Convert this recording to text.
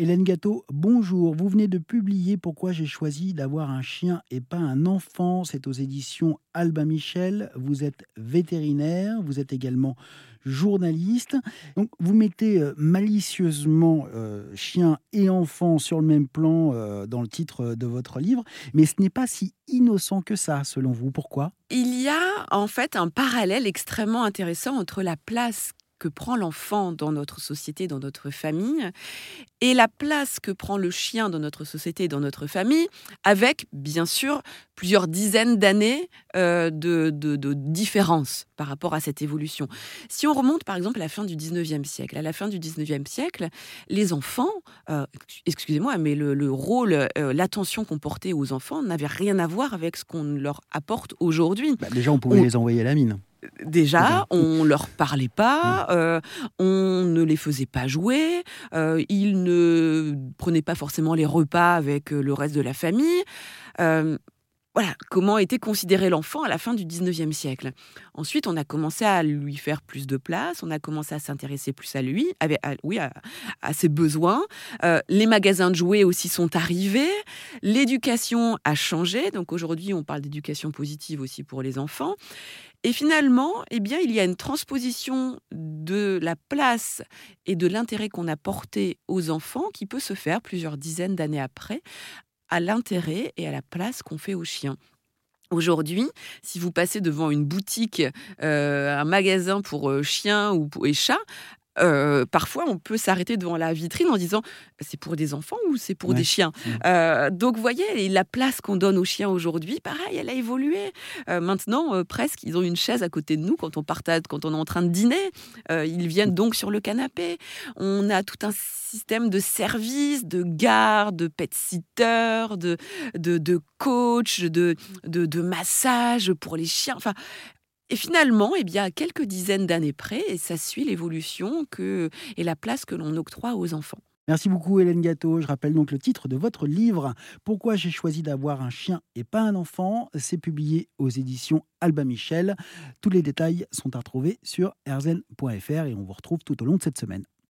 Hélène Gâteau, bonjour. Vous venez de publier Pourquoi j'ai choisi d'avoir un chien et pas un enfant. C'est aux éditions Albin Michel. Vous êtes vétérinaire, vous êtes également journaliste. Donc vous mettez euh, malicieusement euh, chien et enfant sur le même plan euh, dans le titre de votre livre, mais ce n'est pas si innocent que ça, selon vous. Pourquoi? Il y a en fait un parallèle extrêmement intéressant entre la place que prend l'enfant dans notre société, dans notre famille, et la place que prend le chien dans notre société, dans notre famille, avec bien sûr plusieurs dizaines d'années euh, de, de, différence par rapport à cette évolution. Si on remonte par exemple à la fin du 19e siècle, à la fin du 19e siècle, les enfants, euh, excusez-moi, mais le, rôle, euh, l'attention qu'on portait aux enfants n'avait rien à voir avec ce qu'on leur apporte aujourd'hui. Bah, déjà, on pouvait les envoyer à la mine. Déjà, on leur parlait pas, mm. euh, on ne les faisait pas jouer, euh, ils ne prenaient pas forcément les repas avec euh, le reste de la famille. Voilà comment était considéré l'enfant à la fin du 19e siècle. Ensuite, on a commencé à lui faire plus de place, on a commencé à s'intéresser plus à lui, à, oui, à, ses besoins. les magasins de jouets aussi sont arrivés, l'éducation a changé, donc aujourd'hui on parle d'éducation positive aussi pour les enfants. Et finalement, eh bien, il y a une transposition de la place et de l'intérêt qu'on a porté aux enfants qui peut se faire plusieurs dizaines d'années après à l'intérêt et à la place qu'on fait aux chiens. Aujourd'hui, si vous passez devant une boutique, euh, un magasin pour euh, chiens ou et chats, euh, parfois on peut s'arrêter devant la vitrine en disant c'est pour des enfants ou c'est pour des chiens. Euh, donc vous voyez, la place qu'on donne aux chiens aujourd'hui, pareil, elle a évolué. Euh, maintenant, presque, ils ont une chaise à côté de nous quand on partage, quand on est en train de dîner. ils viennent donc sur le canapé. On a tout un système de services, de garde, de pet sitter, de, de, de coach, de, de, de massage pour les chiens. Enfin, et finalement, eh bien, quelques dizaines d'années près, ça suit l'évolution que, et la place que l'on octroie aux enfants. Merci beaucoup Hélène Gâteau. Je rappelle donc le titre de votre livre Pourquoi j'ai choisi d'avoir un chien et pas un enfant? C'est publié aux éditions Alba Michel. Tous les détails sont à retrouver sur erzen.fr et on vous retrouve tout au long de cette semaine.